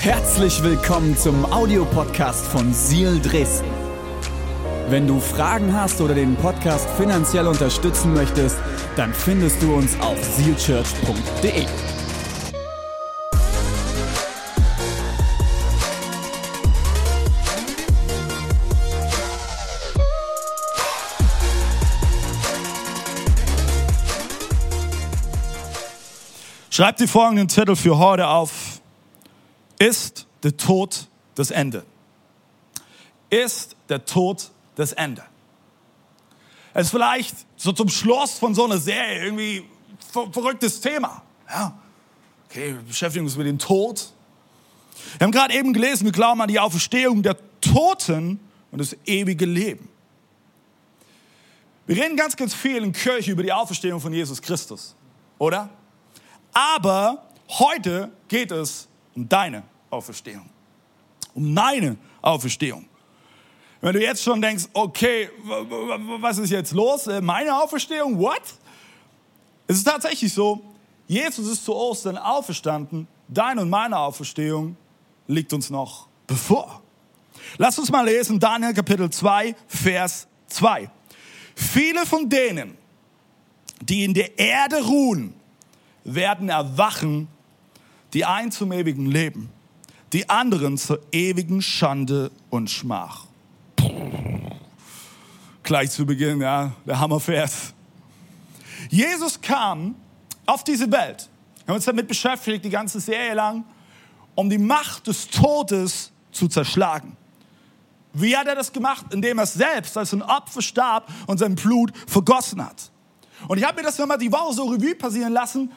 Herzlich willkommen zum Audiopodcast von Seal Dresden. Wenn du Fragen hast oder den Podcast finanziell unterstützen möchtest, dann findest du uns auf sealchurch.de. Schreib die folgenden Titel für heute auf. Ist der Tod das Ende? Ist der Tod das Ende? Es ist vielleicht so zum Schluss von so einer Serie irgendwie ver verrücktes Thema. Ja. Okay, wir beschäftigen uns mit dem Tod. Wir haben gerade eben gelesen, wir glauben an die Auferstehung der Toten und das ewige Leben. Wir reden ganz, ganz viel in Kirche über die Auferstehung von Jesus Christus, oder? Aber heute geht es um deine Auferstehung. Um meine Auferstehung. Wenn du jetzt schon denkst, okay, was ist jetzt los? Äh, meine Auferstehung? What? Es ist tatsächlich so, Jesus ist zu Ostern auferstanden. Deine und meine Auferstehung liegt uns noch bevor. Lass uns mal lesen, Daniel Kapitel 2, Vers 2. Viele von denen, die in der Erde ruhen, werden erwachen, die einen zum ewigen Leben, die anderen zur ewigen Schande und Schmach. Gleich zu Beginn, ja, der Hammervers. Jesus kam auf diese Welt. Wir haben uns damit beschäftigt, die ganze Serie lang, um die Macht des Todes zu zerschlagen. Wie hat er das gemacht? Indem er selbst als ein Opfer starb und sein Blut vergossen hat. Und ich habe mir das nochmal die Woche so Revue passieren lassen.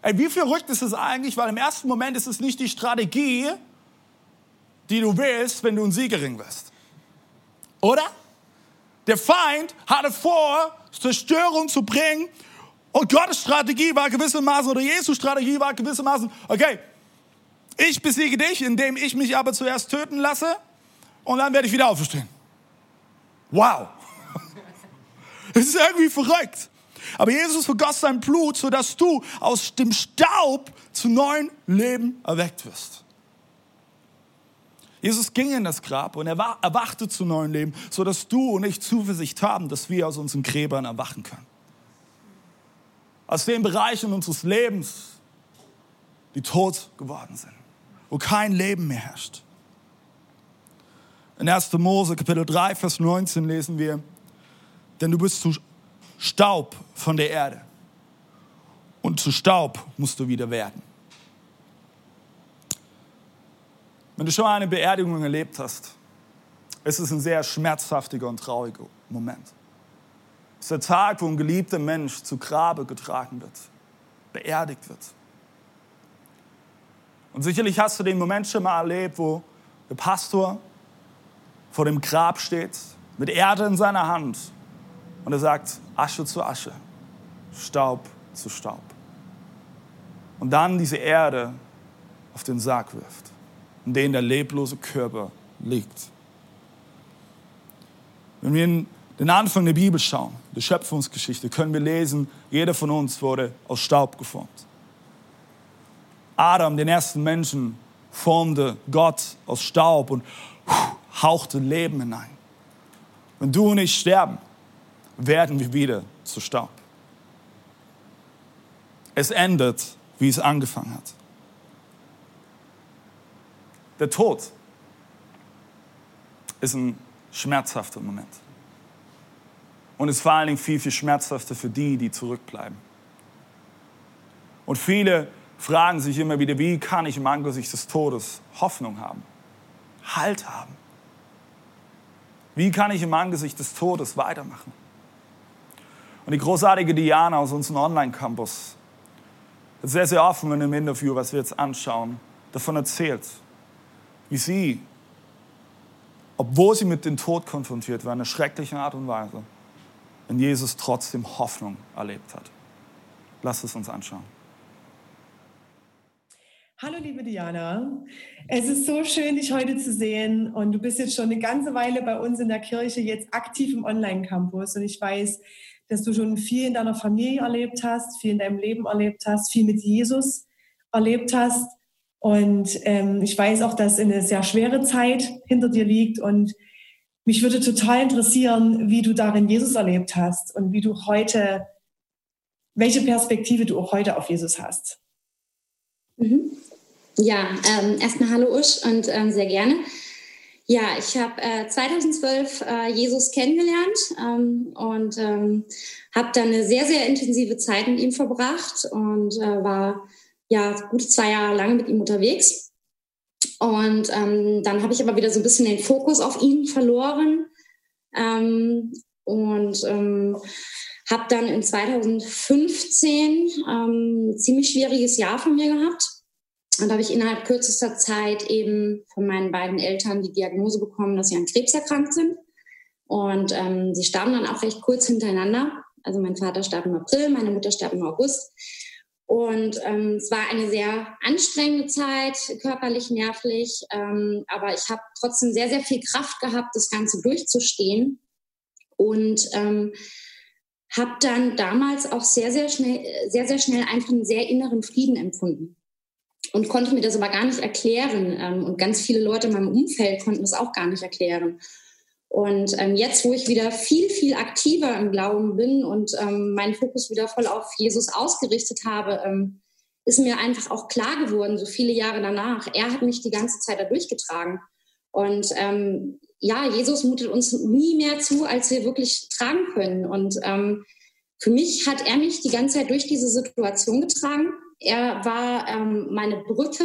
Ey, wie verrückt ist es eigentlich? Weil im ersten Moment ist es nicht die Strategie, die du wählst, wenn du ein Siegerring wirst. Oder? Der Feind hatte vor, Zerstörung zu bringen. Und Gottes Strategie war gewissermaßen, oder Jesu Strategie war gewissermaßen, okay, ich besiege dich, indem ich mich aber zuerst töten lasse und dann werde ich wieder auferstehen. Wow. Das ist irgendwie verrückt. Aber Jesus vergoss sein Blut, sodass du aus dem Staub zu neuem Leben erweckt wirst. Jesus ging in das Grab und er erwachte zu neuem Leben, sodass du und ich Zuversicht haben, dass wir aus unseren Gräbern erwachen können. Aus den Bereichen unseres Lebens, die tot geworden sind, wo kein Leben mehr herrscht. In 1. Mose Kapitel 3, Vers 19 lesen wir, denn du bist zu Staub von der Erde. Und zu Staub musst du wieder werden. Wenn du schon mal eine Beerdigung erlebt hast, ist es ein sehr schmerzhaftiger und trauriger Moment. Es ist der Tag, wo ein geliebter Mensch zu Grabe getragen wird, beerdigt wird. Und sicherlich hast du den Moment schon mal erlebt, wo der Pastor vor dem Grab steht, mit Erde in seiner Hand und er sagt, Asche zu Asche, Staub zu Staub. Und dann diese Erde auf den Sarg wirft, in dem der leblose Körper liegt. Wenn wir in den Anfang der Bibel schauen, der Schöpfungsgeschichte, können wir lesen, jeder von uns wurde aus Staub geformt. Adam, den ersten Menschen, formte Gott aus Staub und hauchte Leben hinein. Wenn du und ich sterben, werden wir wieder zu Staub. Es endet, wie es angefangen hat. Der Tod ist ein schmerzhafter Moment. Und ist vor allen Dingen viel, viel schmerzhafter für die, die zurückbleiben. Und viele fragen sich immer wieder, wie kann ich im Angesicht des Todes Hoffnung haben, Halt haben? Wie kann ich im Angesicht des Todes weitermachen? Und die großartige Diana aus unserem Online-Campus hat sehr, sehr offen in dem Interview, was wir jetzt anschauen, davon erzählt, wie sie, obwohl sie mit dem Tod konfrontiert war, in einer schrecklichen Art und Weise, in Jesus trotzdem Hoffnung erlebt hat. Lass es uns anschauen. Hallo liebe Diana, es ist so schön, dich heute zu sehen und du bist jetzt schon eine ganze Weile bei uns in der Kirche, jetzt aktiv im Online-Campus und ich weiß, dass du schon viel in deiner Familie erlebt hast, viel in deinem Leben erlebt hast, viel mit Jesus erlebt hast Und ähm, ich weiß auch, dass eine sehr schwere Zeit hinter dir liegt. Und mich würde total interessieren, wie du darin Jesus erlebt hast und wie du heute, welche Perspektive du auch heute auf Jesus hast. Mhm. Ja, ähm, erstmal hallo Usch und ähm, sehr gerne. Ja, ich habe äh, 2012 äh, Jesus kennengelernt ähm, und ähm, habe dann eine sehr, sehr intensive Zeit mit ihm verbracht und äh, war ja gute zwei Jahre lang mit ihm unterwegs. Und ähm, dann habe ich aber wieder so ein bisschen den Fokus auf ihn verloren ähm, und ähm, habe dann in 2015 ähm, ein ziemlich schwieriges Jahr von mir gehabt und da habe ich innerhalb kürzester Zeit eben von meinen beiden Eltern die Diagnose bekommen, dass sie an Krebs erkrankt sind. Und ähm, sie starben dann auch recht kurz hintereinander. Also mein Vater starb im April, meine Mutter starb im August. Und ähm, es war eine sehr anstrengende Zeit, körperlich, nervlich. Ähm, aber ich habe trotzdem sehr, sehr viel Kraft gehabt, das Ganze durchzustehen. Und ähm, habe dann damals auch sehr, sehr schnell, sehr, sehr schnell einfach einen sehr inneren Frieden empfunden und konnte mir das aber gar nicht erklären. Ähm, und ganz viele Leute in meinem Umfeld konnten das auch gar nicht erklären. Und ähm, jetzt, wo ich wieder viel, viel aktiver im Glauben bin und ähm, meinen Fokus wieder voll auf Jesus ausgerichtet habe, ähm, ist mir einfach auch klar geworden, so viele Jahre danach, er hat mich die ganze Zeit da durchgetragen. Und ähm, ja, Jesus mutet uns nie mehr zu, als wir wirklich tragen können. Und ähm, für mich hat er mich die ganze Zeit durch diese Situation getragen. Er war ähm, meine Brücke,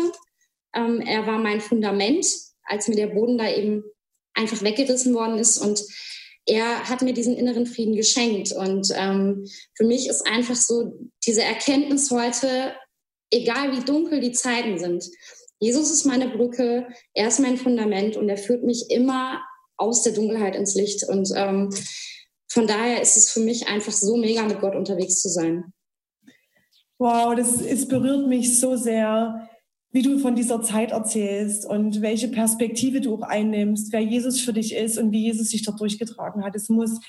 ähm, er war mein Fundament, als mir der Boden da eben einfach weggerissen worden ist. Und er hat mir diesen inneren Frieden geschenkt. Und ähm, für mich ist einfach so diese Erkenntnis heute, egal wie dunkel die Zeiten sind, Jesus ist meine Brücke, er ist mein Fundament und er führt mich immer aus der Dunkelheit ins Licht. Und ähm, von daher ist es für mich einfach so mega, mit Gott unterwegs zu sein. Wow, das es berührt mich so sehr, wie du von dieser Zeit erzählst und welche Perspektive du auch einnimmst, wer Jesus für dich ist und wie Jesus sich dort durchgetragen hat. Es muss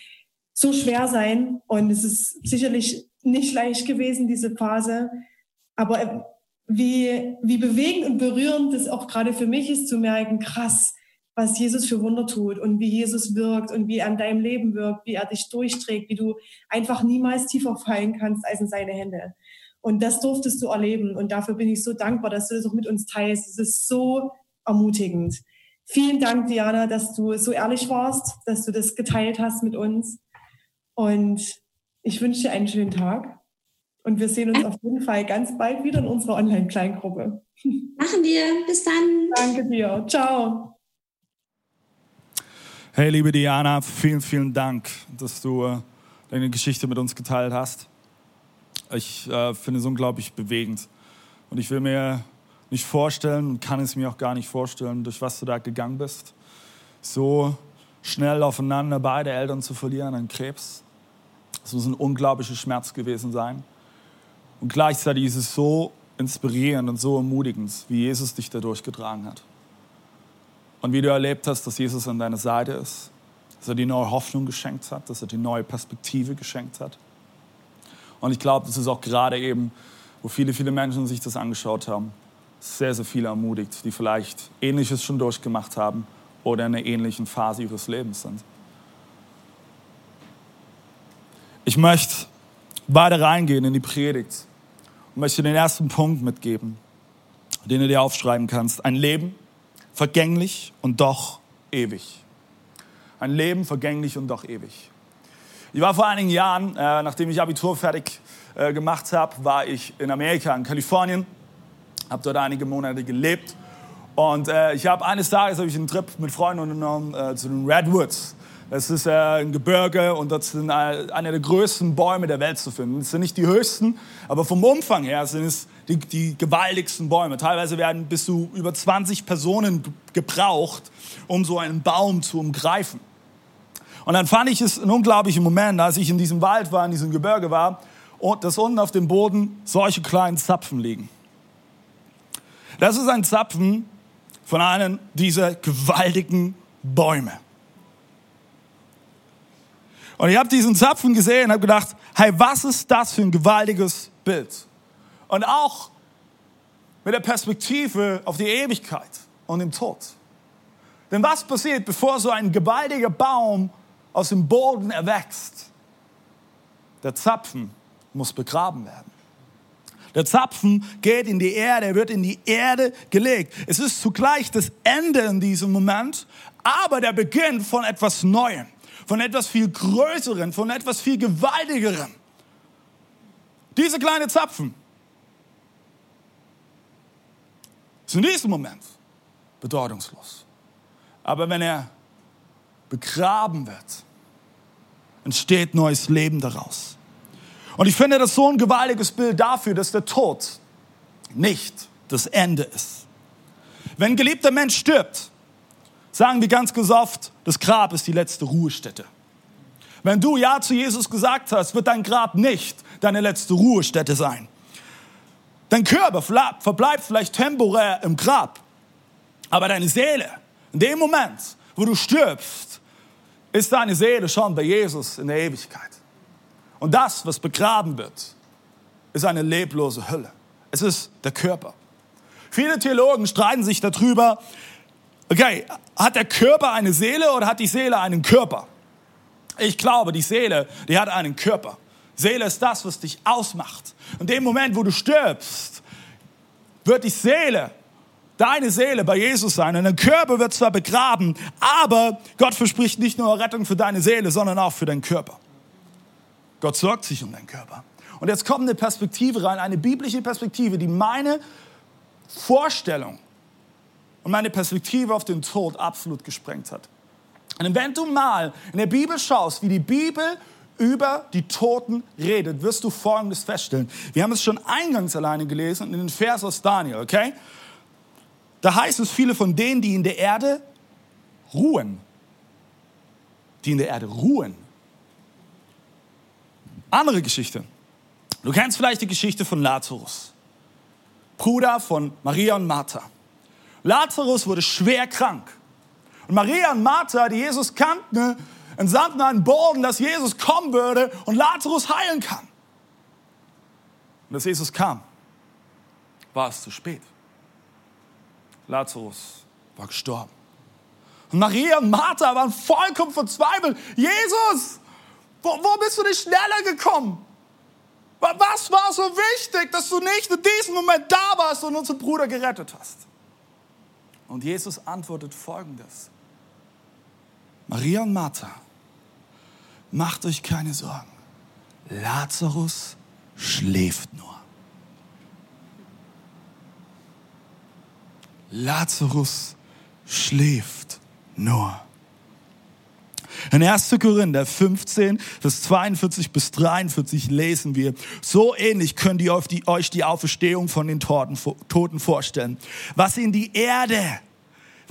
so schwer sein und es ist sicherlich nicht leicht gewesen, diese Phase. Aber wie, wie bewegend und berührend es auch gerade für mich ist, zu merken, krass, was Jesus für Wunder tut und wie Jesus wirkt und wie er an deinem Leben wirkt, wie er dich durchträgt, wie du einfach niemals tiefer fallen kannst als in seine Hände. Und das durftest du erleben. Und dafür bin ich so dankbar, dass du das auch mit uns teilst. Es ist so ermutigend. Vielen Dank, Diana, dass du so ehrlich warst, dass du das geteilt hast mit uns. Und ich wünsche dir einen schönen Tag. Und wir sehen uns auf jeden Fall ganz bald wieder in unserer Online-Kleingruppe. Machen wir. Bis dann. Danke dir. Ciao. Hey, liebe Diana, vielen, vielen Dank, dass du äh, deine Geschichte mit uns geteilt hast. Ich äh, finde es unglaublich bewegend. Und ich will mir nicht vorstellen und kann es mir auch gar nicht vorstellen, durch was du da gegangen bist. So schnell aufeinander beide Eltern zu verlieren an Krebs. Das muss ein unglaublicher Schmerz gewesen sein. Und gleichzeitig ist es so inspirierend und so ermutigend, wie Jesus dich da durchgetragen hat. Und wie du erlebt hast, dass Jesus an deiner Seite ist, dass er die neue Hoffnung geschenkt hat, dass er die neue Perspektive geschenkt hat. Und ich glaube, das ist auch gerade eben, wo viele, viele Menschen sich das angeschaut haben, sehr, sehr viele ermutigt, die vielleicht Ähnliches schon durchgemacht haben oder in einer ähnlichen Phase ihres Lebens sind. Ich möchte weiter reingehen in die Predigt und möchte den ersten Punkt mitgeben, den du dir aufschreiben kannst. Ein Leben vergänglich und doch ewig. Ein Leben vergänglich und doch ewig. Ich war vor einigen Jahren, äh, nachdem ich Abitur fertig äh, gemacht habe, war ich in Amerika, in Kalifornien, habe dort einige Monate gelebt und äh, ich habe eines Tages habe ich einen Trip mit Freunden unternommen äh, zu den Redwoods. Das ist äh, ein Gebirge und dort sind eine der größten Bäume der Welt zu finden. Es sind nicht die höchsten, aber vom Umfang her sind es die, die gewaltigsten Bäume. Teilweise werden bis zu über 20 Personen gebraucht, um so einen Baum zu umgreifen. Und dann fand ich es einen unglaublichen Moment, als ich in diesem Wald war, in diesem Gebirge war, und dass unten auf dem Boden solche kleinen Zapfen liegen. Das ist ein Zapfen von einem dieser gewaltigen Bäume. Und ich habe diesen Zapfen gesehen und habe gedacht, hey, was ist das für ein gewaltiges Bild? Und auch mit der Perspektive auf die Ewigkeit und den Tod. Denn was passiert, bevor so ein gewaltiger Baum aus dem Boden erwächst? Der Zapfen muss begraben werden. Der Zapfen geht in die Erde, er wird in die Erde gelegt. Es ist zugleich das Ende in diesem Moment, aber der Beginn von etwas Neuem, von etwas viel Größerem, von etwas viel Gewaltigerem. Diese kleine Zapfen ist in diesem Moment bedeutungslos. Aber wenn er begraben wird, entsteht neues Leben daraus. Und ich finde das so ein gewaltiges Bild dafür, dass der Tod nicht das Ende ist. Wenn ein geliebter Mensch stirbt, sagen wir ganz oft, das Grab ist die letzte Ruhestätte. Wenn du Ja zu Jesus gesagt hast, wird dein Grab nicht deine letzte Ruhestätte sein. Dein Körper verbleibt vielleicht temporär im Grab, aber deine Seele, in dem Moment, wo du stirbst, ist deine Seele schon bei Jesus in der Ewigkeit. Und das, was begraben wird, ist eine leblose Hölle. Es ist der Körper. Viele Theologen streiten sich darüber, okay, hat der Körper eine Seele oder hat die Seele einen Körper? Ich glaube, die Seele, die hat einen Körper. Seele ist das, was dich ausmacht. In dem Moment, wo du stirbst, wird die Seele, deine Seele bei Jesus sein. Und dein Körper wird zwar begraben, aber Gott verspricht nicht nur Rettung für deine Seele, sondern auch für deinen Körper. Gott sorgt sich um deinen Körper. Und jetzt kommt eine Perspektive rein, eine biblische Perspektive, die meine Vorstellung und meine Perspektive auf den Tod absolut gesprengt hat. Und wenn du mal in der Bibel schaust, wie die Bibel über die Toten redet, wirst du Folgendes feststellen. Wir haben es schon eingangs alleine gelesen in den Vers aus Daniel, okay? Da heißt es, viele von denen, die in der Erde ruhen, die in der Erde ruhen, andere Geschichte. Du kennst vielleicht die Geschichte von Lazarus, Bruder von Maria und Martha. Lazarus wurde schwer krank. Und Maria und Martha, die Jesus kannten, entsandten einen Boden, dass Jesus kommen würde und Lazarus heilen kann. Und als Jesus kam, war es zu spät. Lazarus war gestorben. Und Maria und Martha waren vollkommen verzweifelt. Jesus, wo, wo bist du nicht schneller gekommen? Was war so wichtig, dass du nicht in diesem Moment da warst und unseren Bruder gerettet hast? Und Jesus antwortet folgendes. Maria und Martha, macht euch keine Sorgen. Lazarus schläft nur. Lazarus schläft nur. In 1. Korinther 15, Vers 42 bis 43 lesen wir, so ähnlich könnt ihr euch die Auferstehung von den Toten vorstellen. Was in die Erde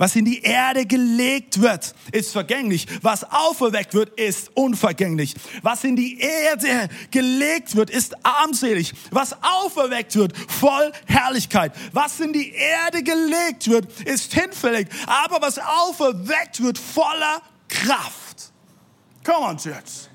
was in die Erde gelegt wird, ist vergänglich. Was auferweckt wird, ist unvergänglich. Was in die Erde gelegt wird, ist armselig. Was auferweckt wird, voll Herrlichkeit. Was in die Erde gelegt wird, ist hinfällig. Aber was auferweckt wird, voller Kraft. Come on, Church.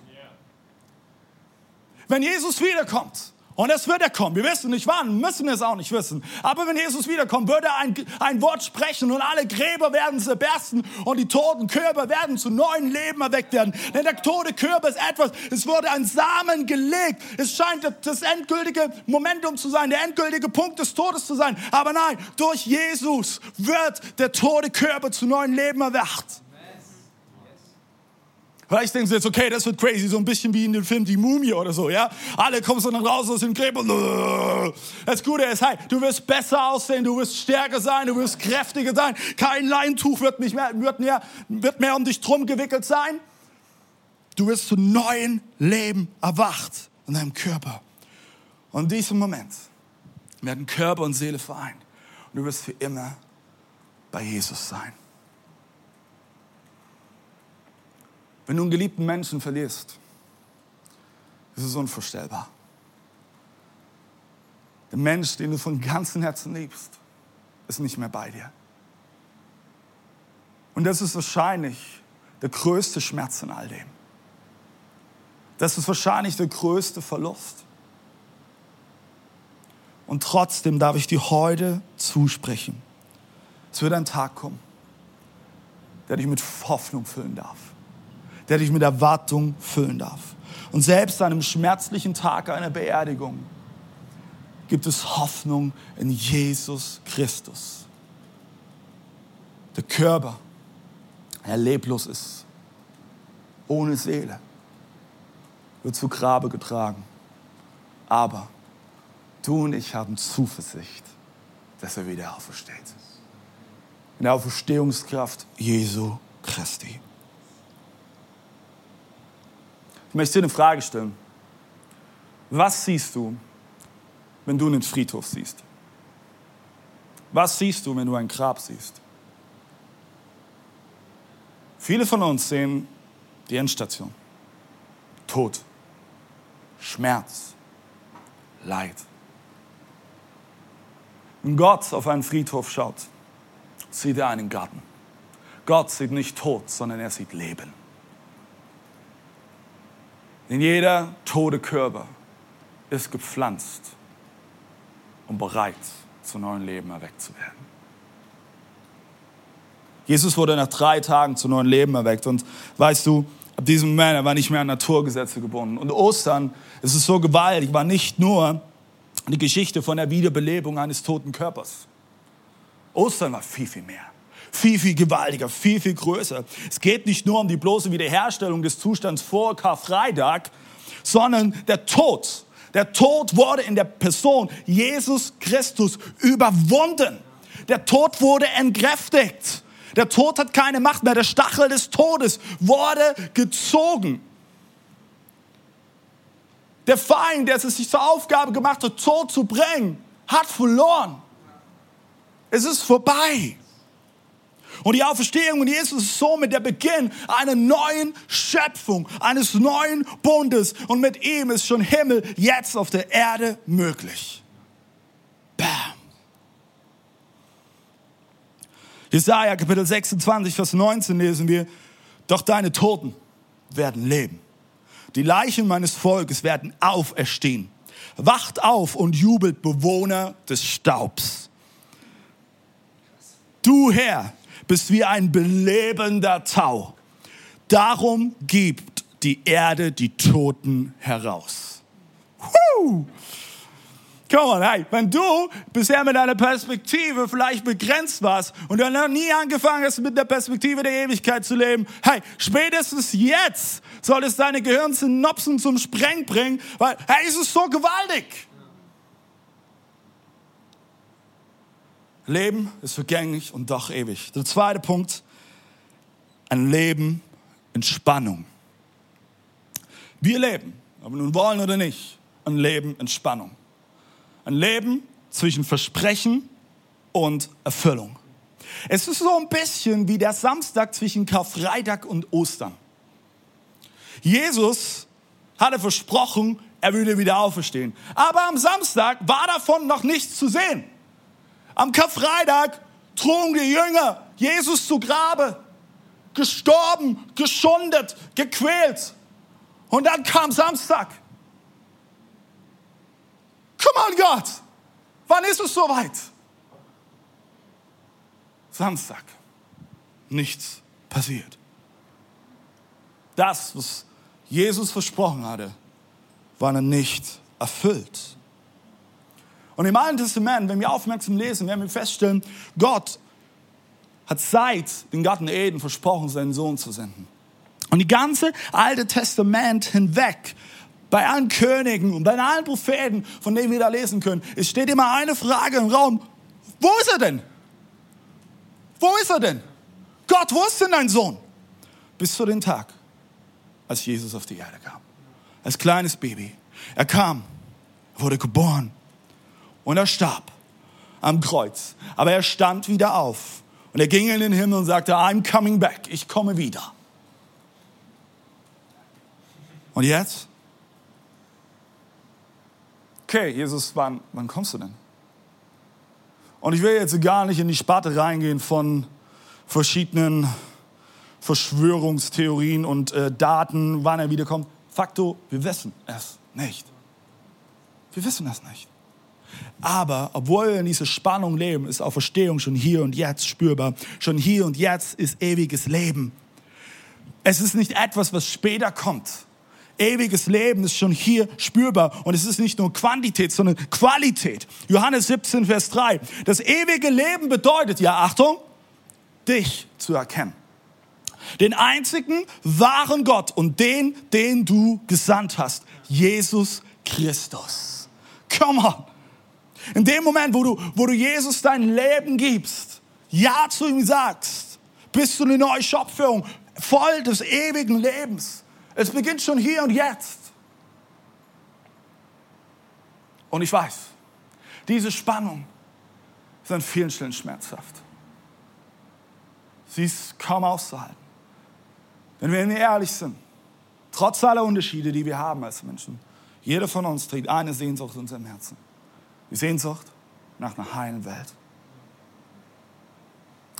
Wenn Jesus wiederkommt, und es wird er kommen. Wir wissen nicht wann, müssen es auch nicht wissen. Aber wenn Jesus wiederkommt, wird er ein, ein Wort sprechen und alle Gräber werden zerbersten und die toten Körper werden zu neuen Leben erweckt werden. Denn der tote Körper ist etwas, es wurde ein Samen gelegt. Es scheint das endgültige Momentum zu sein, der endgültige Punkt des Todes zu sein. Aber nein, durch Jesus wird der tote Körper zu neuen Leben erwacht. Vielleicht denken sie jetzt, okay, das wird crazy, so ein bisschen wie in dem Film Die Mumie oder so, ja? Alle kommen so dann raus aus dem Gräber. Das Gute ist, hey, du wirst besser aussehen, du wirst stärker sein, du wirst kräftiger sein. Kein Leintuch wird, nicht mehr, wird, mehr, wird mehr um dich drum gewickelt sein. Du wirst zu neuen Leben erwacht in deinem Körper. Und in diesem Moment werden Körper und Seele vereint. Und du wirst für immer bei Jesus sein. Wenn du einen geliebten Menschen verlierst, ist es unvorstellbar. Der Mensch, den du von ganzem Herzen liebst, ist nicht mehr bei dir. Und das ist wahrscheinlich der größte Schmerz in all dem. Das ist wahrscheinlich der größte Verlust. Und trotzdem darf ich dir heute zusprechen. Es wird ein Tag kommen, der dich mit Hoffnung füllen darf, der dich mit Erwartung füllen darf. Und selbst an einem schmerzlichen Tag einer Beerdigung gibt es Hoffnung in Jesus Christus. Der Körper, der leblos ist, ohne Seele, wird zu Grabe getragen. Aber du und ich haben Zuversicht, dass er wieder aufersteht. In der Auferstehungskraft Jesu Christi. Ich möchte dir eine Frage stellen. Was siehst du, wenn du einen Friedhof siehst? Was siehst du, wenn du ein Grab siehst? Viele von uns sehen die Endstation. Tod, Schmerz, Leid. Wenn Gott auf einen Friedhof schaut, sieht er einen Garten. Gott sieht nicht Tod, sondern er sieht Leben. Denn jeder tote Körper ist gepflanzt, um bereit zu neuem Leben erweckt zu werden. Jesus wurde nach drei Tagen zu neuem Leben erweckt und weißt du, ab diesem Moment, er war nicht mehr an Naturgesetze gebunden. Und Ostern, es ist so gewaltig, war nicht nur die Geschichte von der Wiederbelebung eines toten Körpers. Ostern war viel, viel mehr. Viel, viel gewaltiger, viel, viel größer. Es geht nicht nur um die bloße Wiederherstellung des Zustands vor Karfreitag, sondern der Tod. Der Tod wurde in der Person Jesus Christus überwunden. Der Tod wurde entkräftigt. Der Tod hat keine Macht mehr. Der Stachel des Todes wurde gezogen. Der Feind, der es sich zur Aufgabe gemacht hat, Tod zu bringen, hat verloren. Es ist vorbei. Und die Auferstehung von Jesus ist somit der Beginn einer neuen Schöpfung, eines neuen Bundes. Und mit ihm ist schon Himmel jetzt auf der Erde möglich. Bam. Jesaja Kapitel 26, Vers 19 lesen wir, doch deine Toten werden leben. Die Leichen meines Volkes werden auferstehen. Wacht auf und jubelt Bewohner des Staubs. Du Herr bist wie ein belebender Tau. Darum gibt die Erde die Toten heraus. Woo! Come on, hey, wenn du bisher mit deiner Perspektive vielleicht begrenzt warst und du noch nie angefangen hast, mit der Perspektive der Ewigkeit zu leben, hey, spätestens jetzt soll es deine Gehirnsynapsen zum Spreng bringen, weil, hey, es ist so gewaltig. Leben ist vergänglich und doch ewig. Der zweite Punkt, ein Leben in Spannung. Wir leben, ob wir nun wollen oder nicht, ein Leben in Spannung. Ein Leben zwischen Versprechen und Erfüllung. Es ist so ein bisschen wie der Samstag zwischen Karfreitag und Ostern. Jesus hatte versprochen, er würde wieder auferstehen. Aber am Samstag war davon noch nichts zu sehen. Am Karfreitag trugen die Jünger Jesus zu Grabe, gestorben, geschundet, gequält. Und dann kam Samstag. Come on, Gott. Wann ist es soweit? Samstag. Nichts passiert. Das, was Jesus versprochen hatte, war nicht erfüllt. Und im Alten Testament, wenn wir aufmerksam lesen, werden wir feststellen, Gott hat seit den Garten Eden versprochen, seinen Sohn zu senden. Und die ganze Alte Testament hinweg bei allen Königen und bei allen Propheten, von denen wir da lesen können, es steht immer eine Frage im Raum. Wo ist er denn? Wo ist er denn? Gott, wo ist denn dein Sohn? Bis zu dem Tag, als Jesus auf die Erde kam. Als kleines Baby. Er kam, wurde geboren und er starb am Kreuz. Aber er stand wieder auf und er ging in den Himmel und sagte, I'm coming back. Ich komme wieder. Und jetzt? okay, Jesus, wann, wann kommst du denn? Und ich will jetzt gar nicht in die Sparte reingehen von verschiedenen Verschwörungstheorien und äh, Daten, wann er wiederkommt. Fakto, wir wissen es nicht. Wir wissen es nicht. Aber obwohl wir in dieser Spannung leben, ist Auferstehung schon hier und jetzt spürbar. Schon hier und jetzt ist ewiges Leben. Es ist nicht etwas, was später kommt. Ewiges Leben ist schon hier spürbar. Und es ist nicht nur Quantität, sondern Qualität. Johannes 17, Vers 3. Das ewige Leben bedeutet, ja, Achtung, dich zu erkennen. Den einzigen wahren Gott und den, den du gesandt hast. Jesus Christus. Come on. In dem Moment, wo du, wo du Jesus dein Leben gibst, Ja zu ihm sagst, bist du eine neue Schöpfung, voll des ewigen Lebens. Es beginnt schon hier und jetzt. Und ich weiß, diese Spannung ist an vielen Stellen schmerzhaft. Sie ist kaum auszuhalten. Wenn wir ehrlich sind, trotz aller Unterschiede, die wir haben als Menschen, jeder von uns trägt eine Sehnsucht in unserem Herzen. Die Sehnsucht nach einer heilen Welt.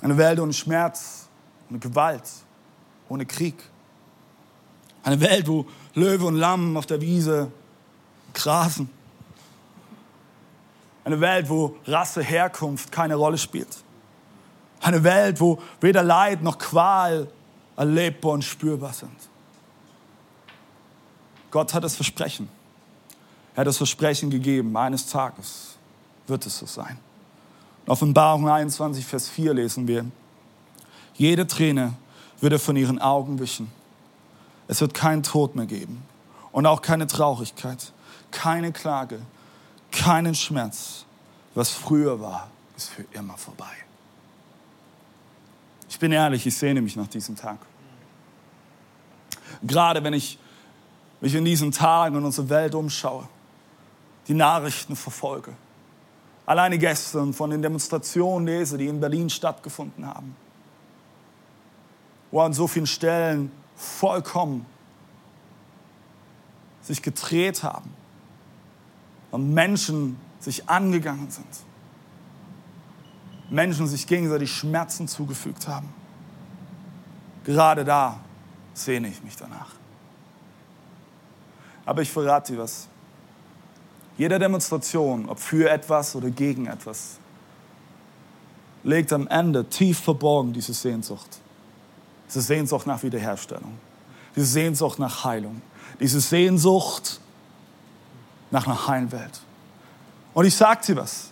Eine Welt ohne Schmerz, ohne Gewalt, ohne Krieg. Eine Welt, wo Löwe und Lamm auf der Wiese grasen. Eine Welt, wo Rasse, Herkunft keine Rolle spielt. Eine Welt, wo weder Leid noch Qual erlebbar und spürbar sind. Gott hat das Versprechen. Er hat das Versprechen gegeben, eines Tages wird es so sein. In Offenbarung 21, Vers 4 lesen wir, jede Träne wird er von ihren Augen wischen. Es wird keinen Tod mehr geben und auch keine Traurigkeit, keine Klage, keinen Schmerz. Was früher war, ist für immer vorbei. Ich bin ehrlich, ich sehne mich nach diesem Tag. Gerade wenn ich mich in diesen Tagen in unsere Welt umschaue, die Nachrichten verfolge, alleine gestern von den Demonstrationen lese, die in Berlin stattgefunden haben, wo an so vielen Stellen vollkommen sich gedreht haben und Menschen sich angegangen sind. Menschen sich gegenseitig Schmerzen zugefügt haben. Gerade da sehne ich mich danach. Aber ich verrate dir was. Jede Demonstration, ob für etwas oder gegen etwas, legt am Ende tief verborgen diese Sehnsucht. Diese Sehnsucht nach Wiederherstellung. Diese Sehnsucht nach Heilung. Diese Sehnsucht nach einer heilen Welt. Und ich sage dir was.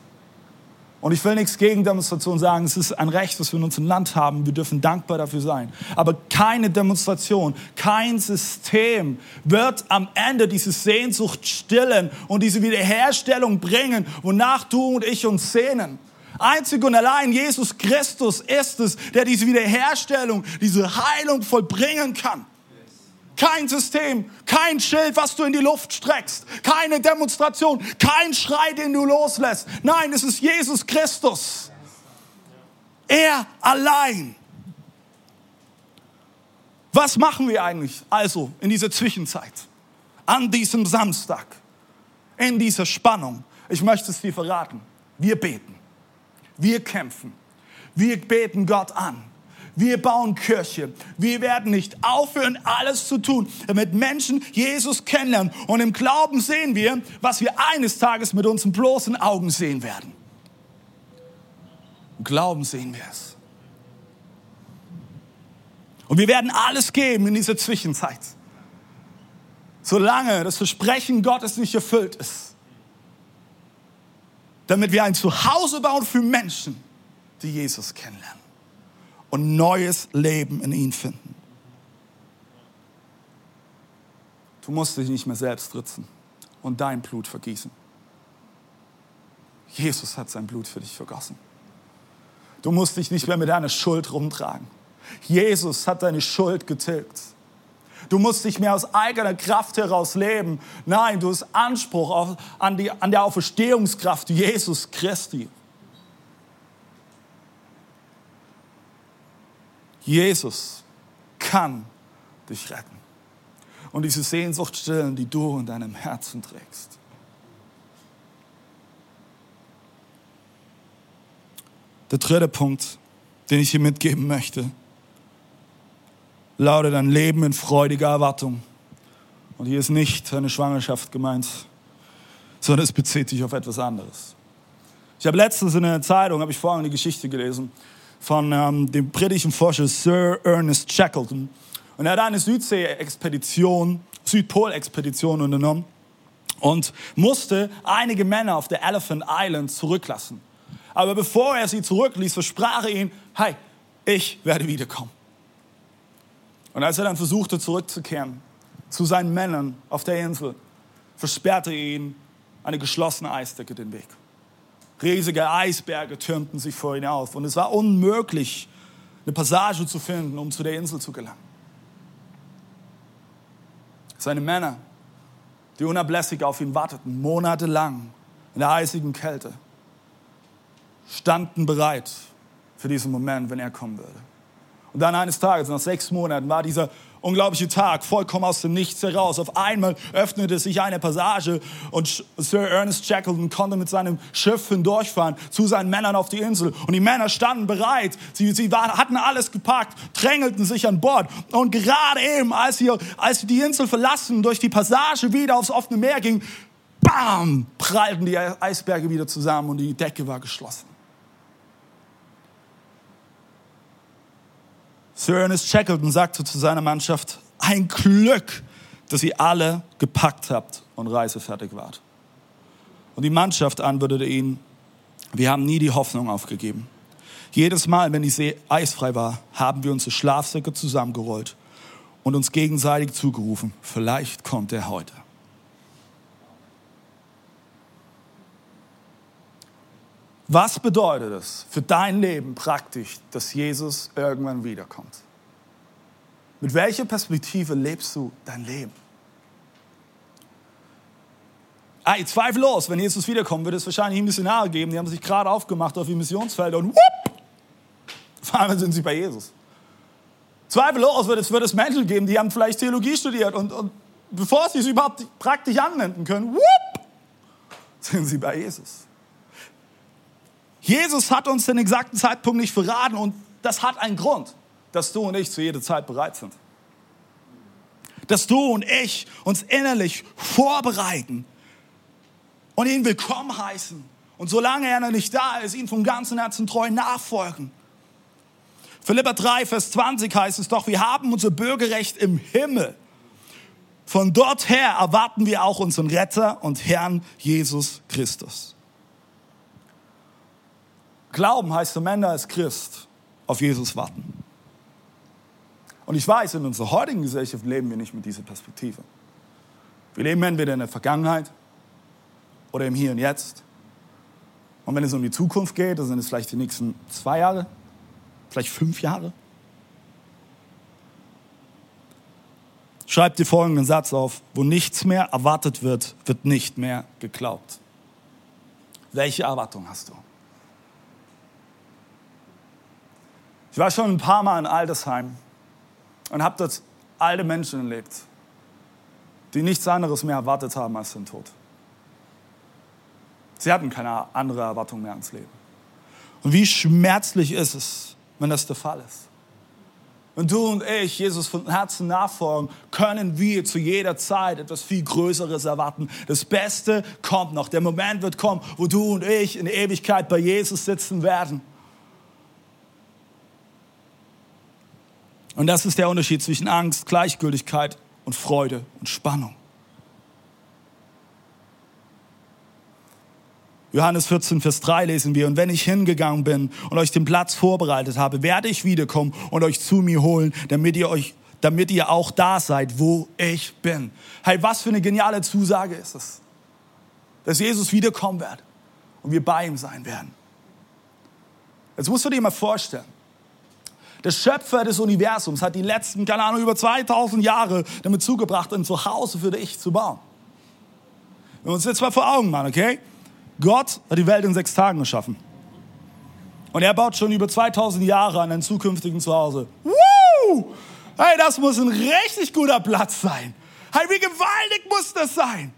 Und ich will nichts gegen Demonstrationen sagen. Es ist ein Recht, das wir in unserem Land haben. Wir dürfen dankbar dafür sein. Aber keine Demonstration, kein System wird am Ende diese Sehnsucht stillen und diese Wiederherstellung bringen, wonach du und ich uns sehnen. Einzig und allein Jesus Christus ist es, der diese Wiederherstellung, diese Heilung vollbringen kann. Kein System, kein Schild, was du in die Luft streckst, keine Demonstration, kein Schrei, den du loslässt. Nein, es ist Jesus Christus. Er allein. Was machen wir eigentlich also in dieser Zwischenzeit, an diesem Samstag, in dieser Spannung? Ich möchte es dir verraten. Wir beten, wir kämpfen, wir beten Gott an wir bauen Kirche. Wir werden nicht aufhören, alles zu tun, damit Menschen Jesus kennenlernen. Und im Glauben sehen wir, was wir eines Tages mit unseren bloßen Augen sehen werden. Im Glauben sehen wir es. Und wir werden alles geben in dieser Zwischenzeit. Solange das Versprechen Gottes nicht erfüllt ist. Damit wir ein Zuhause bauen für Menschen, die Jesus kennenlernen und neues Leben in ihn finden. Du musst dich nicht mehr selbst ritzen und dein Blut vergießen. Jesus hat sein Blut für dich vergossen. Du musst dich nicht mehr mit deiner Schuld rumtragen. Jesus hat deine Schuld getilgt. Du musst nicht mehr aus eigener Kraft heraus leben. Nein, du hast Anspruch auf, an, die, an der Auferstehungskraft Jesus Christi. Jesus kann dich retten und diese Sehnsucht stillen, die du in deinem Herzen trägst. Der dritte Punkt, den ich hier mitgeben möchte, lautet ein Leben in freudiger Erwartung. Und hier ist nicht eine Schwangerschaft gemeint, sondern es bezieht sich auf etwas anderes. Ich habe letztens in einer Zeitung, habe ich vorhin eine Geschichte gelesen, von ähm, dem britischen Forscher Sir Ernest Shackleton. Und er hat eine Südsee-Expedition, Südpol-Expedition unternommen und musste einige Männer auf der Elephant Island zurücklassen. Aber bevor er sie zurückließ, versprach er ihnen, hey, ich werde wiederkommen. Und als er dann versuchte zurückzukehren zu seinen Männern auf der Insel, versperrte ihnen eine geschlossene Eisdecke den Weg. Riesige Eisberge türmten sich vor ihnen auf und es war unmöglich, eine Passage zu finden, um zu der Insel zu gelangen. Seine Männer, die unablässig auf ihn warteten, monatelang in der eisigen Kälte, standen bereit für diesen Moment, wenn er kommen würde. Und dann eines Tages, nach sechs Monaten, war dieser unglaubliche Tag vollkommen aus dem Nichts heraus. Auf einmal öffnete sich eine Passage und Sir Ernest Shackleton konnte mit seinem Schiff hindurchfahren zu seinen Männern auf die Insel. Und die Männer standen bereit. Sie, sie waren, hatten alles gepackt, drängelten sich an Bord. Und gerade eben, als sie, als sie die Insel verlassen, durch die Passage wieder aufs offene Meer gingen, bam, prallten die Eisberge wieder zusammen und die Decke war geschlossen. Sir Ernest Shackleton sagte zu seiner Mannschaft, ein Glück, dass ihr alle gepackt habt und reisefertig wart. Und die Mannschaft antwortete ihnen, wir haben nie die Hoffnung aufgegeben. Jedes Mal, wenn die See eisfrei war, haben wir unsere Schlafsäcke zusammengerollt und uns gegenseitig zugerufen, vielleicht kommt er heute. Was bedeutet es für dein Leben praktisch, dass Jesus irgendwann wiederkommt? Mit welcher Perspektive lebst du dein Leben? Ey, zweifellos, wenn Jesus wiederkommt, wird es wahrscheinlich Missionare geben, die haben sich gerade aufgemacht auf die Missionsfelder und whoop, vor allem sind sie bei Jesus. Zweifellos wird es, wird es Menschen geben, die haben vielleicht Theologie studiert und, und bevor sie es überhaupt praktisch anwenden können, whoop, sind sie bei Jesus. Jesus hat uns den exakten Zeitpunkt nicht verraten und das hat einen Grund, dass du und ich zu jeder Zeit bereit sind. Dass du und ich uns innerlich vorbereiten und ihn willkommen heißen. Und solange er noch nicht da ist, ihn vom ganzen Herzen treu nachfolgen. Philippa 3, Vers 20 heißt es doch, wir haben unser Bürgerrecht im Himmel. Von dort her erwarten wir auch unseren Retter und Herrn Jesus Christus. Glauben heißt am Ende als Christ auf Jesus warten. Und ich weiß, in unserer heutigen Gesellschaft leben wir nicht mit dieser Perspektive. Wir leben entweder in der Vergangenheit oder im Hier und Jetzt. Und wenn es um die Zukunft geht, dann sind es vielleicht die nächsten zwei Jahre, vielleicht fünf Jahre. Schreib dir folgenden Satz auf. Wo nichts mehr erwartet wird, wird nicht mehr geglaubt. Welche Erwartung hast du? Ich war schon ein paar Mal in Altersheim und habe dort alte Menschen erlebt, die nichts anderes mehr erwartet haben als den Tod. Sie hatten keine andere Erwartung mehr ans Leben. Und wie schmerzlich ist es, wenn das der Fall ist. Wenn du und ich Jesus von Herzen nachfolgen, können wir zu jeder Zeit etwas viel Größeres erwarten. Das Beste kommt noch. Der Moment wird kommen, wo du und ich in Ewigkeit bei Jesus sitzen werden. Und das ist der Unterschied zwischen Angst, Gleichgültigkeit und Freude und Spannung. Johannes 14, Vers 3 lesen wir, und wenn ich hingegangen bin und euch den Platz vorbereitet habe, werde ich wiederkommen und euch zu mir holen, damit ihr euch, damit ihr auch da seid, wo ich bin. Hey, was für eine geniale Zusage ist es, dass Jesus wiederkommen wird und wir bei ihm sein werden. Jetzt musst du dir mal vorstellen, der Schöpfer des Universums hat die letzten, keine Ahnung, über 2000 Jahre damit zugebracht, ein Zuhause für dich zu bauen. Wenn wir uns jetzt mal vor Augen machen, okay? Gott hat die Welt in sechs Tagen geschaffen. Und er baut schon über 2000 Jahre an einem zukünftigen Zuhause. Woo! Hey, das muss ein richtig guter Platz sein. Hey, wie gewaltig muss das sein?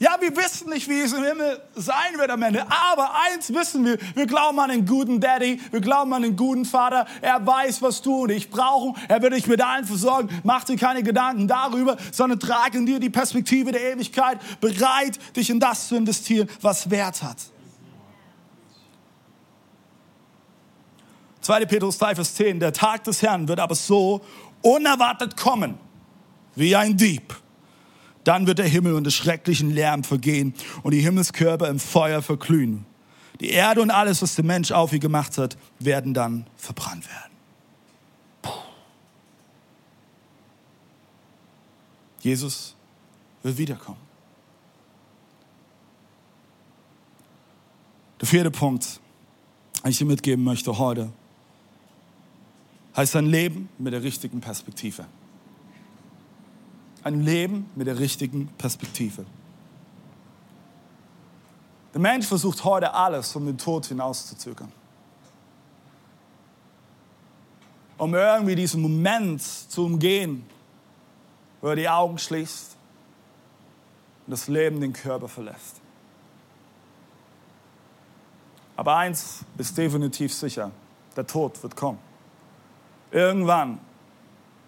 Ja, wir wissen nicht, wie es im Himmel sein wird am Ende. Aber eins wissen wir. Wir glauben an einen guten Daddy. Wir glauben an einen guten Vater. Er weiß, was du und ich brauchen. Er wird dich mit allen versorgen. Mach dir keine Gedanken darüber, sondern trage in dir die Perspektive der Ewigkeit. Bereit, dich in das zu investieren, was Wert hat. 2. Petrus 3, Vers 10. Der Tag des Herrn wird aber so unerwartet kommen, wie ein Dieb. Dann wird der Himmel unter schrecklichen Lärm vergehen und die Himmelskörper im Feuer verglühen. Die Erde und alles, was der Mensch auf ihr gemacht hat, werden dann verbrannt werden. Puh. Jesus wird wiederkommen. Der vierte Punkt, den ich dir mitgeben möchte heute, heißt ein Leben mit der richtigen Perspektive. Ein Leben mit der richtigen Perspektive. Der Mensch versucht heute alles, um den Tod hinauszuzögern. Um irgendwie diesen Moment zu umgehen, wo er die Augen schließt und das Leben den Körper verlässt. Aber eins ist definitiv sicher, der Tod wird kommen. Irgendwann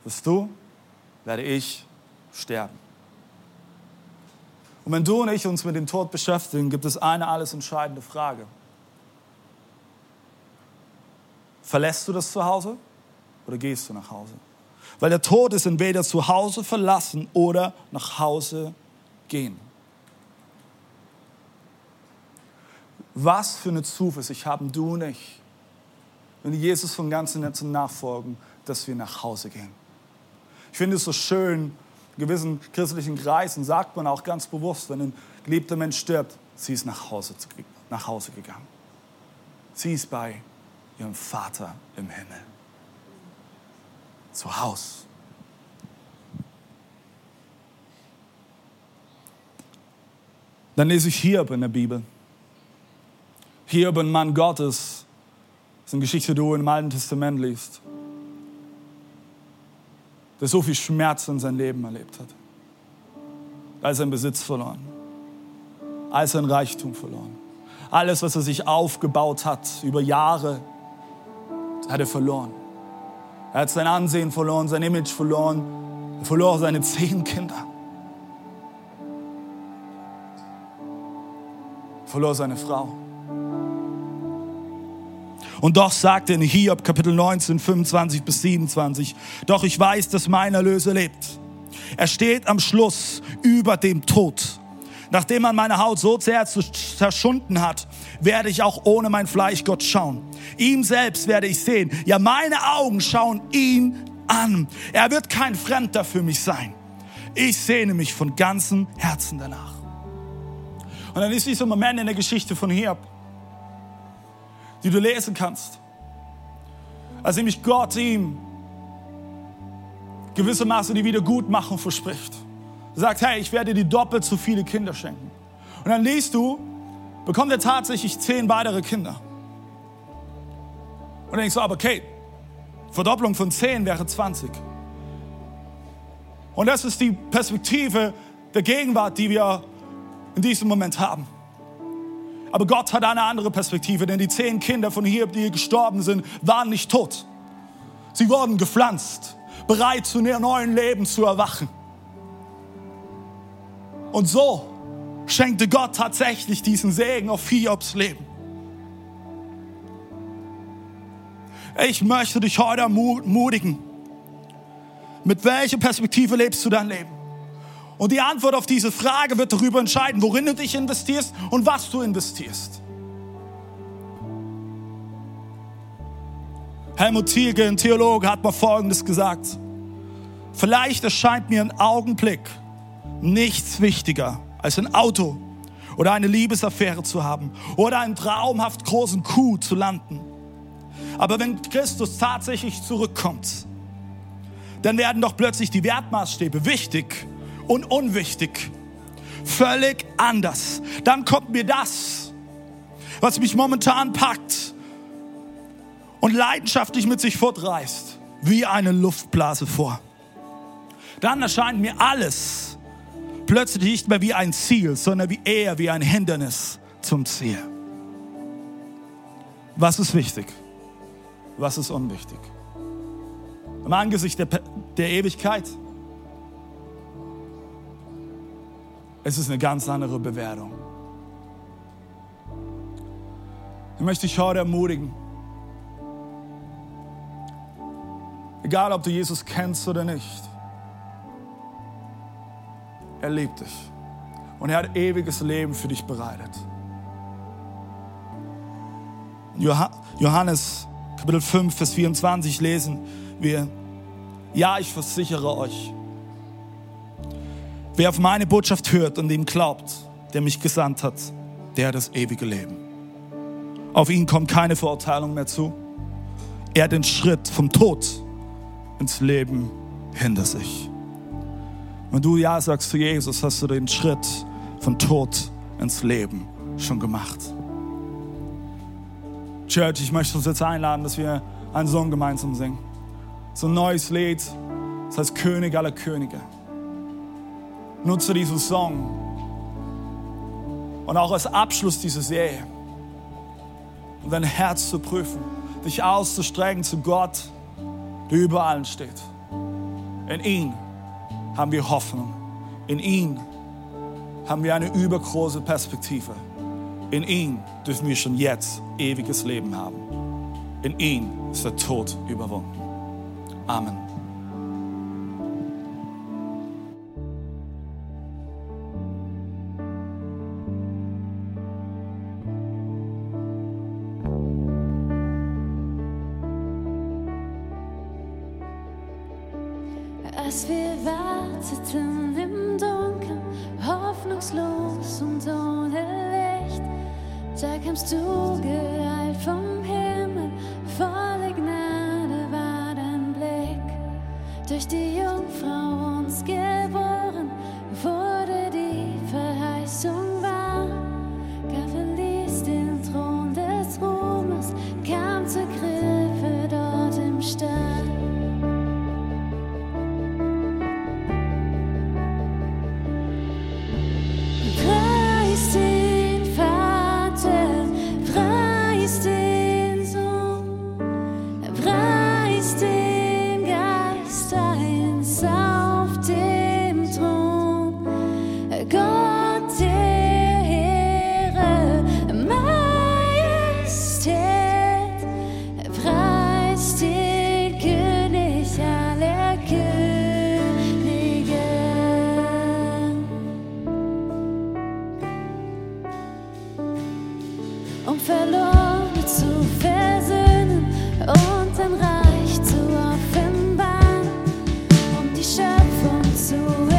wirst du, werde ich sterben. Und wenn du und ich uns mit dem Tod beschäftigen, gibt es eine alles entscheidende Frage. Verlässt du das Zuhause oder gehst du nach Hause? Weil der Tod ist entweder zu Hause verlassen oder nach Hause gehen. Was für eine Zuversicht haben du und ich, wenn Jesus von ganzem Herzen nachfolgen, dass wir nach Hause gehen? Ich finde es so schön, gewissen christlichen Kreisen sagt man auch ganz bewusst, wenn ein geliebter Mensch stirbt, sie ist nach Hause, nach Hause gegangen. Sie ist bei ihrem Vater im Himmel. Zu Hause. Dann lese ich Hiob in der Bibel. Hiob, ein Mann Gottes, das ist eine Geschichte, die du im Alten Testament liest der so viel Schmerz in sein Leben erlebt hat. All sein Besitz verloren, all sein Reichtum verloren. Alles, was er sich aufgebaut hat über Jahre, hat er verloren. Er hat sein Ansehen verloren, sein Image verloren. Er verlor seine zehn Kinder. Er verlor seine Frau. Und doch sagt er in Hiob Kapitel 19, 25 bis 27, doch ich weiß, dass mein Erlöser lebt. Er steht am Schluss über dem Tod. Nachdem man meine Haut so sehr zerschunden hat, werde ich auch ohne mein Fleisch Gott schauen. Ihm selbst werde ich sehen. Ja, meine Augen schauen ihn an. Er wird kein Fremder für mich sein. Ich sehne mich von ganzem Herzen danach. Und dann ist dieser Moment in der Geschichte von Hiob die du lesen kannst. Als nämlich Gott ihm gewissermaßen die Wiedergutmachung verspricht. Er sagt, hey, ich werde dir doppelt so viele Kinder schenken. Und dann liest du, bekommt er tatsächlich zehn weitere Kinder. Und dann denkst du, aber okay, Verdopplung von zehn wäre 20. Und das ist die Perspektive der Gegenwart, die wir in diesem Moment haben. Aber Gott hat eine andere Perspektive, denn die zehn Kinder von Hiob, die gestorben sind, waren nicht tot. Sie wurden gepflanzt, bereit zu einem neuen Leben zu erwachen. Und so schenkte Gott tatsächlich diesen Segen auf Hiobs Leben. Ich möchte dich heute ermutigen. Mit welcher Perspektive lebst du dein Leben? Und die Antwort auf diese Frage wird darüber entscheiden, worin du dich investierst und was du investierst. Helmut Thielke, ein Theologe, hat mal Folgendes gesagt. Vielleicht erscheint mir ein Augenblick nichts wichtiger als ein Auto oder eine Liebesaffäre zu haben oder einen traumhaft großen Kuh zu landen. Aber wenn Christus tatsächlich zurückkommt, dann werden doch plötzlich die Wertmaßstäbe wichtig und unwichtig. Völlig anders. Dann kommt mir das, was mich momentan packt und leidenschaftlich mit sich fortreißt, wie eine Luftblase vor. Dann erscheint mir alles plötzlich nicht mehr wie ein Ziel, sondern wie eher wie ein Hindernis zum Ziel. Was ist wichtig? Was ist unwichtig? Im Angesicht der, der Ewigkeit es ist eine ganz andere Bewertung. Ich möchte dich heute ermutigen, egal ob du Jesus kennst oder nicht, er liebt dich und er hat ewiges Leben für dich bereitet. Johannes Kapitel 5, Vers 24 lesen wir, ja, ich versichere euch, wer auf meine Botschaft hört und ihm glaubt, der mich gesandt hat, der hat das ewige Leben. Auf ihn kommt keine Verurteilung mehr zu. Er hat den Schritt vom Tod ins Leben hinter sich. Wenn du Ja sagst zu Jesus, hast du den Schritt von Tod ins Leben schon gemacht. Church, ich möchte uns jetzt einladen, dass wir einen Song gemeinsam singen. So ein neues Lied, das heißt König aller Könige. Nutze diesen Song und auch als Abschluss dieser Serie, um dein Herz zu prüfen, dich auszustrecken zu Gott, der über allen steht. In ihn haben wir Hoffnung. In ihn haben wir eine übergroße Perspektive. In ihm dürfen wir schon jetzt ewiges Leben haben. In ihm ist der Tod überwunden. Amen. Als wir warteten im Dunkeln, hoffnungslos und ohne Licht, da kamst du geeilt vom Schöpfung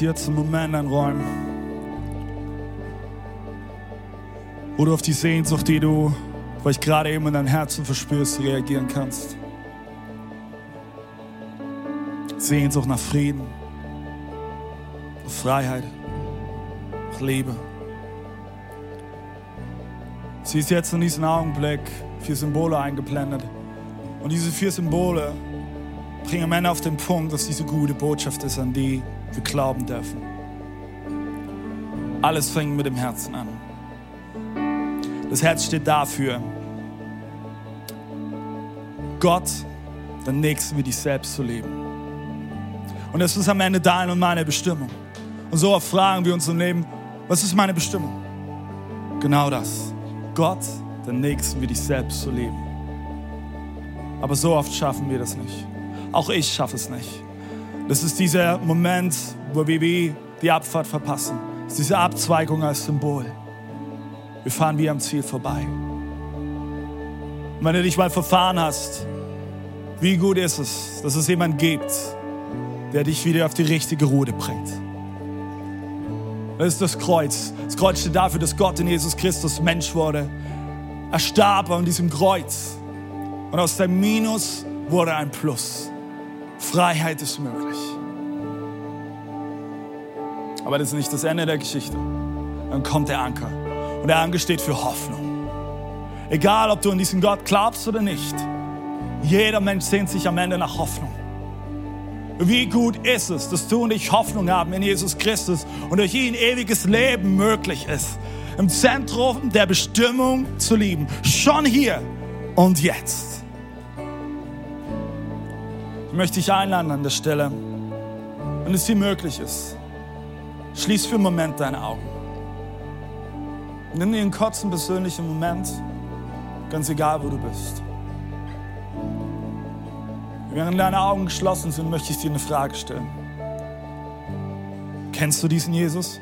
Jetzt einen Moment einräumen, wo du auf die Sehnsucht, die du vielleicht gerade eben in deinem Herzen verspürst, reagieren kannst. Sehnsucht nach Frieden, nach Freiheit, nach Liebe. Sie ist jetzt in diesem Augenblick vier Symbole eingeblendet. Und diese vier Symbole bringen Ende auf den Punkt, dass diese gute Botschaft ist, an die wir glauben dürfen. Alles fängt mit dem Herzen an. Das Herz steht dafür, Gott, den Nächsten wie dich selbst zu lieben. Und das ist am Ende deine und meine Bestimmung. Und so oft fragen wir uns im Leben, was ist meine Bestimmung? Genau das. Gott, den Nächsten wie dich selbst zu lieben. Aber so oft schaffen wir das nicht. Auch ich schaffe es nicht. Das ist dieser Moment, wo wir wie die Abfahrt verpassen. Das ist diese Abzweigung als Symbol. Wir fahren wie am Ziel vorbei. Und wenn du dich mal verfahren hast, wie gut ist es, dass es jemand gibt, der dich wieder auf die richtige Route bringt. Das ist das Kreuz. Das Kreuz steht dafür, dass Gott in Jesus Christus Mensch wurde. Er starb an diesem Kreuz. Und aus dem Minus wurde ein Plus. Freiheit ist möglich. Aber das ist nicht das Ende der Geschichte. Dann kommt der Anker. Und der Anker steht für Hoffnung. Egal, ob du an diesen Gott glaubst oder nicht, jeder Mensch sehnt sich am Ende nach Hoffnung. Wie gut ist es, dass du und ich Hoffnung haben in Jesus Christus und durch ihn ewiges Leben möglich ist. Im Zentrum der Bestimmung zu lieben. Schon hier und jetzt. Ich möchte dich einladen an der Stelle, wenn es dir möglich ist, schließ für einen Moment deine Augen. Nimm dir einen kurzen persönlichen Moment, ganz egal wo du bist. Während deine Augen geschlossen sind, möchte ich dir eine Frage stellen. Kennst du diesen Jesus?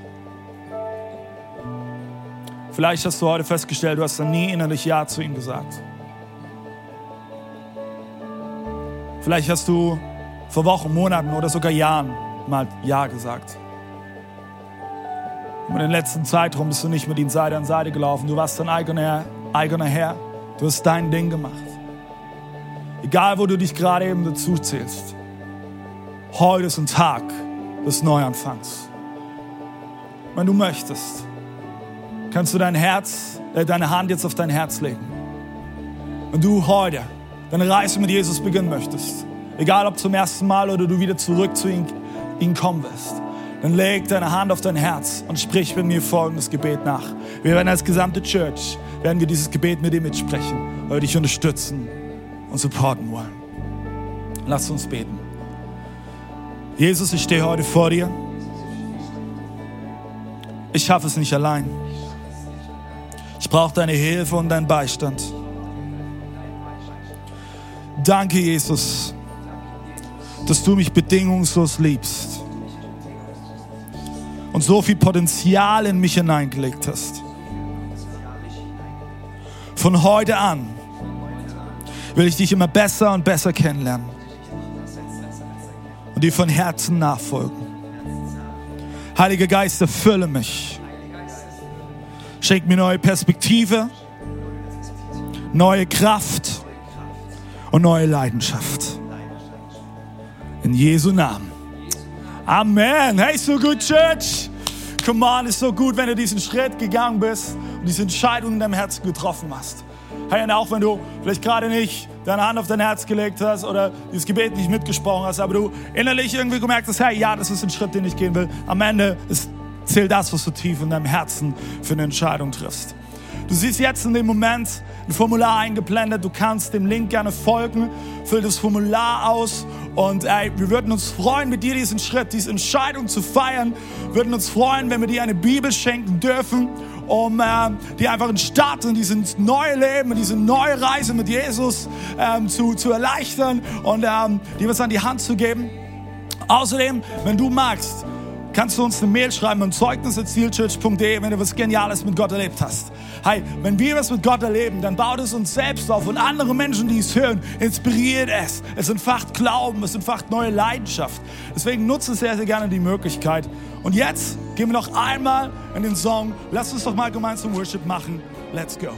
Vielleicht hast du heute festgestellt, du hast dann nie innerlich Ja zu ihm gesagt. Vielleicht hast du vor Wochen, Monaten oder sogar Jahren mal Ja gesagt. Und in den letzten Zeitraum bist du nicht mit ihm Seite an Seite gelaufen. Du warst dein eigener, eigener Herr. Du hast dein Ding gemacht. Egal, wo du dich gerade eben dazu zählst. Heute ist ein Tag des Neuanfangs. Wenn du möchtest, kannst du dein Herz, äh, deine Hand jetzt auf dein Herz legen. Wenn du heute deine Reise mit Jesus beginnen möchtest, egal ob zum ersten Mal oder du wieder zurück zu ihm, ihm kommen wirst, dann leg deine Hand auf dein Herz und sprich mit mir folgendes Gebet nach. Wir werden als gesamte Church, werden wir dieses Gebet mit dir mitsprechen, weil wir dich unterstützen und supporten wollen. Lass uns beten. Jesus, ich stehe heute vor dir. Ich schaffe es nicht allein. Ich brauche deine Hilfe und deinen Beistand. Danke, Jesus, dass du mich bedingungslos liebst und so viel Potenzial in mich hineingelegt hast. Von heute an will ich dich immer besser und besser kennenlernen und dir von Herzen nachfolgen. Heiliger Geist, erfülle mich. Schenk mir neue Perspektive, neue Kraft und neue Leidenschaft. In Jesu Namen. Amen. Hey, so gut, Church. Come on, ist so gut, wenn du diesen Schritt gegangen bist und diese Entscheidung in deinem Herzen getroffen hast. Hey, und auch wenn du vielleicht gerade nicht deine Hand auf dein Herz gelegt hast oder dieses Gebet nicht mitgesprochen hast, aber du innerlich irgendwie gemerkt hast, hey, ja, das ist ein Schritt, den ich gehen will. Am Ende ist, zählt das, was du tief in deinem Herzen für eine Entscheidung triffst. Du siehst jetzt in dem Moment ein Formular eingeblendet. Du kannst dem Link gerne folgen. Füll das Formular aus. Und ey, wir würden uns freuen, mit dir diesen Schritt, diese Entscheidung zu feiern. Wir würden uns freuen, wenn wir dir eine Bibel schenken dürfen, um äh, dir einfach einen Start in dieses neue Leben, in diese neue Reise mit Jesus ähm, zu, zu erleichtern und ähm, dir was an die Hand zu geben. Außerdem, wenn du magst, kannst du uns eine Mail schreiben an zeugnis.zielchurch.de, wenn du was Geniales mit Gott erlebt hast. Hey, wenn wir was mit Gott erleben, dann baut es uns selbst auf und andere Menschen, die es hören, inspiriert es. Es entfacht Glauben, es entfacht neue Leidenschaft. Deswegen nutze sehr, sehr gerne die Möglichkeit. Und jetzt gehen wir noch einmal in den Song. Lass uns doch mal gemeinsam Worship machen. Let's go.